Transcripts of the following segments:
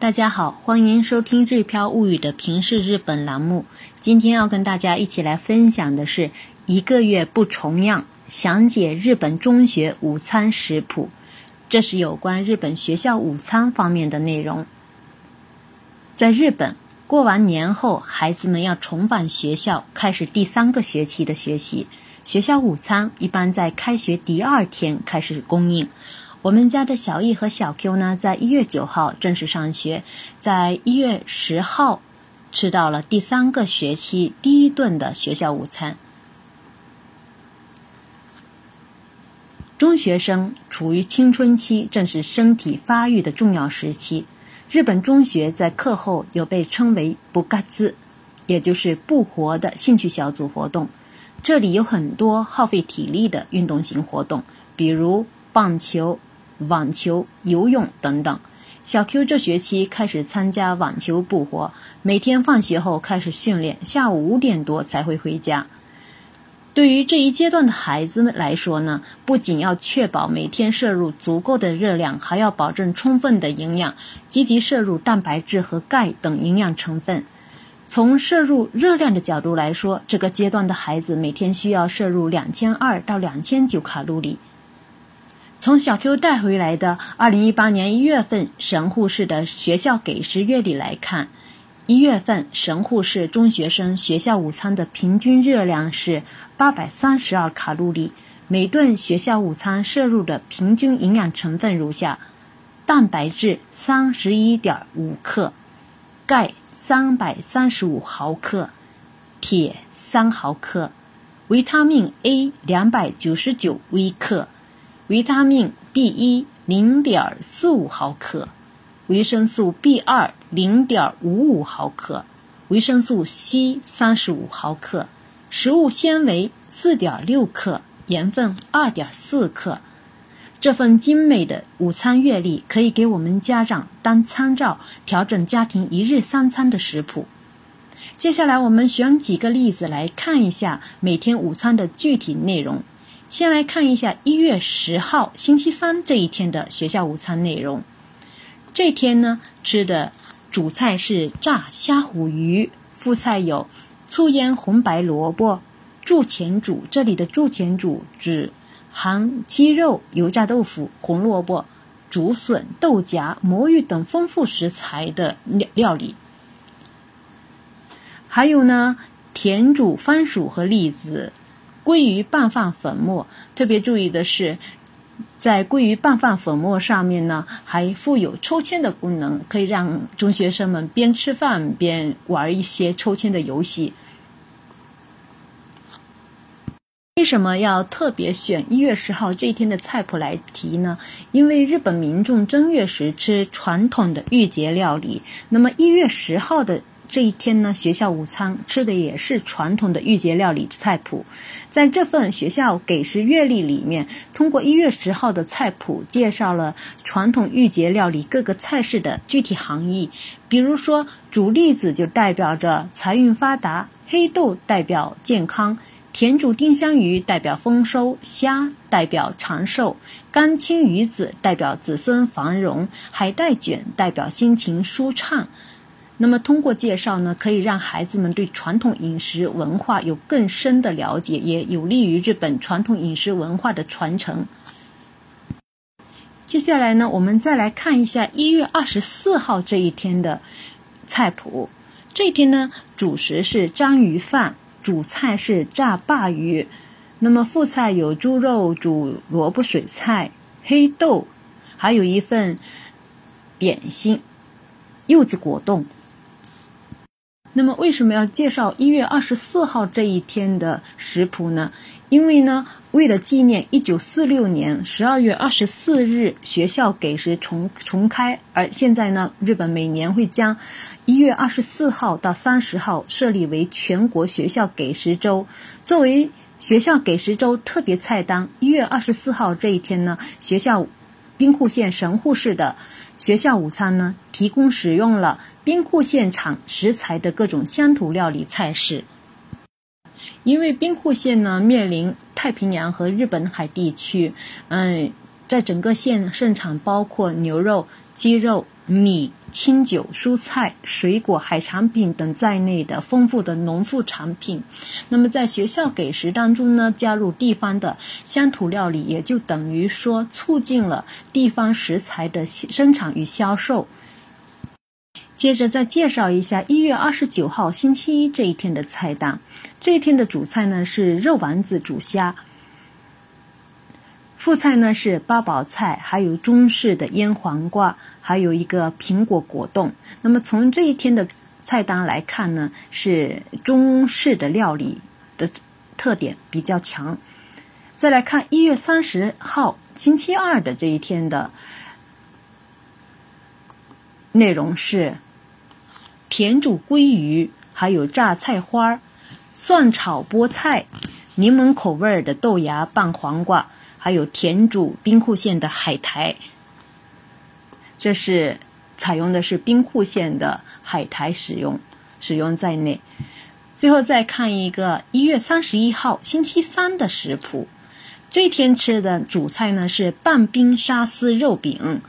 大家好，欢迎收听《日飘物语》的平视日本栏目。今天要跟大家一起来分享的是一个月不重样，详解日本中学午餐食谱。这是有关日本学校午餐方面的内容。在日本，过完年后，孩子们要重返学校，开始第三个学期的学习。学校午餐一般在开学第二天开始供应。我们家的小易和小 Q 呢，在一月九号正式上学，在一月十号吃到了第三个学期第一顿的学校午餐。中学生处于青春期，正是身体发育的重要时期。日本中学在课后有被称为“不嘎子”，也就是不活的兴趣小组活动。这里有很多耗费体力的运动型活动，比如棒球。网球、游泳等等。小 Q 这学期开始参加网球部活，每天放学后开始训练，下午五点多才会回家。对于这一阶段的孩子们来说呢，不仅要确保每天摄入足够的热量，还要保证充分的营养，积极摄入蛋白质和钙等营养成分。从摄入热量的角度来说，这个阶段的孩子每天需要摄入两千二到两千九卡路里。从小 Q 带回来的二零一八年一月份神户市的学校给食月历来看，一月份神户市中学生学校午餐的平均热量是八百三十二卡路里，每顿学校午餐摄入的平均营养成分如下：蛋白质三十一点五克，钙三百三十五毫克，铁三毫克，维他命 A 两百九十九微克。维他命 B 一零点四五毫克，维生素 B 二零点五五毫克，维生素 C 三十五毫克，食物纤维四点六克，盐分二点四克。这份精美的午餐月历可以给我们家长当参照，调整家庭一日三餐的食谱。接下来，我们选几个例子来看一下每天午餐的具体内容。先来看一下一月十号星期三这一天的学校午餐内容。这天呢，吃的主菜是炸虾虎鱼，副菜有醋腌红白萝卜、筑前煮。这里的筑前煮指含鸡肉、油炸豆腐、红萝卜、竹笋、豆荚、魔芋等丰富食材的料料理。还有呢，甜煮番薯和栗子。鲑鱼拌饭粉末，特别注意的是，在鲑鱼拌饭粉末上面呢，还附有抽签的功能，可以让中学生们边吃饭边玩一些抽签的游戏。为什么要特别选一月十号这一天的菜谱来提呢？因为日本民众正月时吃传统的御节料理，那么一月十号的。这一天呢，学校午餐吃的也是传统的御节料理菜谱。在这份学校给食月历里面，通过一月十号的菜谱介绍了传统御节料理各个菜式的具体含义。比如说，煮栗子就代表着财运发达，黑豆代表健康，甜煮丁香鱼代表丰收，虾代表长寿，干青鱼子代表子孙繁荣，海带卷代表心情舒畅。那么，通过介绍呢，可以让孩子们对传统饮食文化有更深的了解，也有利于日本传统饮食文化的传承。接下来呢，我们再来看一下一月二十四号这一天的菜谱。这一天呢，主食是章鱼饭，主菜是炸鲅鱼，那么副菜有猪肉煮萝卜水菜、黑豆，还有一份点心——柚子果冻。那么为什么要介绍一月二十四号这一天的食谱呢？因为呢，为了纪念一九四六年十二月二十四日学校给食重重开，而现在呢，日本每年会将一月二十四号到三十号设立为全国学校给食周。作为学校给食周特别菜单，一月二十四号这一天呢，学校兵库县神户市的学校午餐呢，提供使用了。兵库县产食材的各种乡土料理菜式，因为兵库县呢面临太平洋和日本海地区，嗯，在整个县盛产包括牛肉、鸡肉、米、清酒、蔬菜、水果、海产品等在内的丰富的农副产品。那么在学校给食当中呢，加入地方的乡土料理，也就等于说促进了地方食材的生产与销售。接着再介绍一下一月二十九号星期一这一天的菜单。这一天的主菜呢是肉丸子煮虾，副菜呢是八宝菜，还有中式的腌黄瓜，还有一个苹果果冻。那么从这一天的菜单来看呢，是中式的料理的特点比较强。再来看一月三十号星期二的这一天的内容是。甜煮鲑鱼，还有榨菜花蒜炒菠菜，柠檬口味的豆芽拌黄瓜，还有甜煮兵库县的海苔。这是采用的是兵库县的海苔使用使用在内。最后再看一个一月三十一号星期三的食谱，这天吃的主菜呢是半冰沙司肉饼。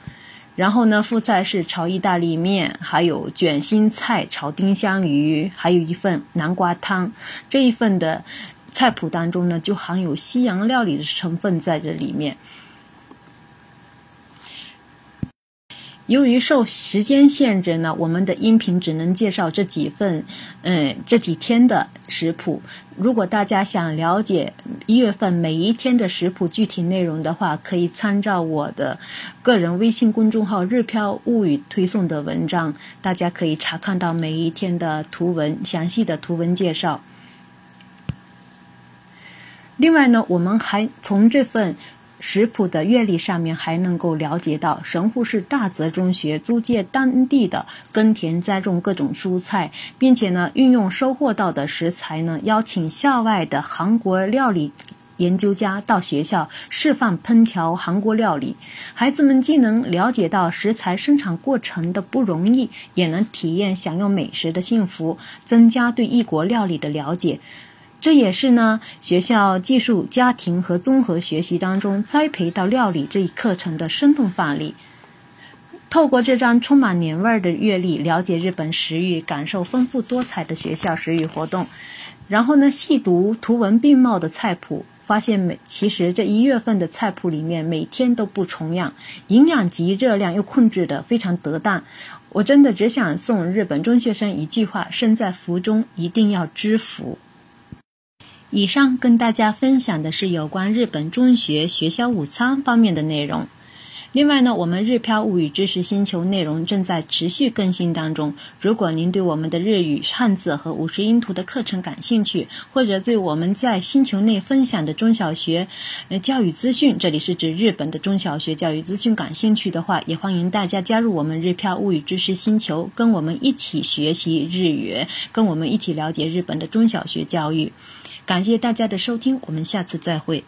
然后呢，副菜是炒意大利面，还有卷心菜炒丁香鱼，还有一份南瓜汤。这一份的菜谱当中呢，就含有西洋料理的成分在这里面。由于受时间限制呢，我们的音频只能介绍这几份，嗯，这几天的食谱。如果大家想了解一月份每一天的食谱具体内容的话，可以参照我的个人微信公众号“日飘物语”推送的文章，大家可以查看到每一天的图文详细的图文介绍。另外呢，我们还从这份。食谱的阅历上面还能够了解到，神户市大泽中学租借当地的耕田栽种各种蔬菜，并且呢运用收获到的食材呢，邀请校外的韩国料理研究家到学校示范烹调韩国料理。孩子们既能了解到食材生产过程的不容易，也能体验享用美食的幸福，增加对异国料理的了解。这也是呢，学校技术、家庭和综合学习当中栽培到料理这一课程的生动范例。透过这张充满年味儿的阅历，了解日本食欲，感受丰富多彩的学校食欲活动。然后呢，细读图文并茂的菜谱，发现每其实这一月份的菜谱里面每天都不重样，营养及热量又控制的非常得当。我真的只想送日本中学生一句话：身在福中，一定要知福。以上跟大家分享的是有关日本中学学校午餐方面的内容。另外呢，我们日漂物语知识星球内容正在持续更新当中。如果您对我们的日语汉字和五十音图的课程感兴趣，或者对我们在星球内分享的中小学呃教育资讯，这里是指日本的中小学教育资讯感兴趣的话，也欢迎大家加入我们日漂物语知识星球，跟我们一起学习日语，跟我们一起了解日本的中小学教育。感谢大家的收听，我们下次再会。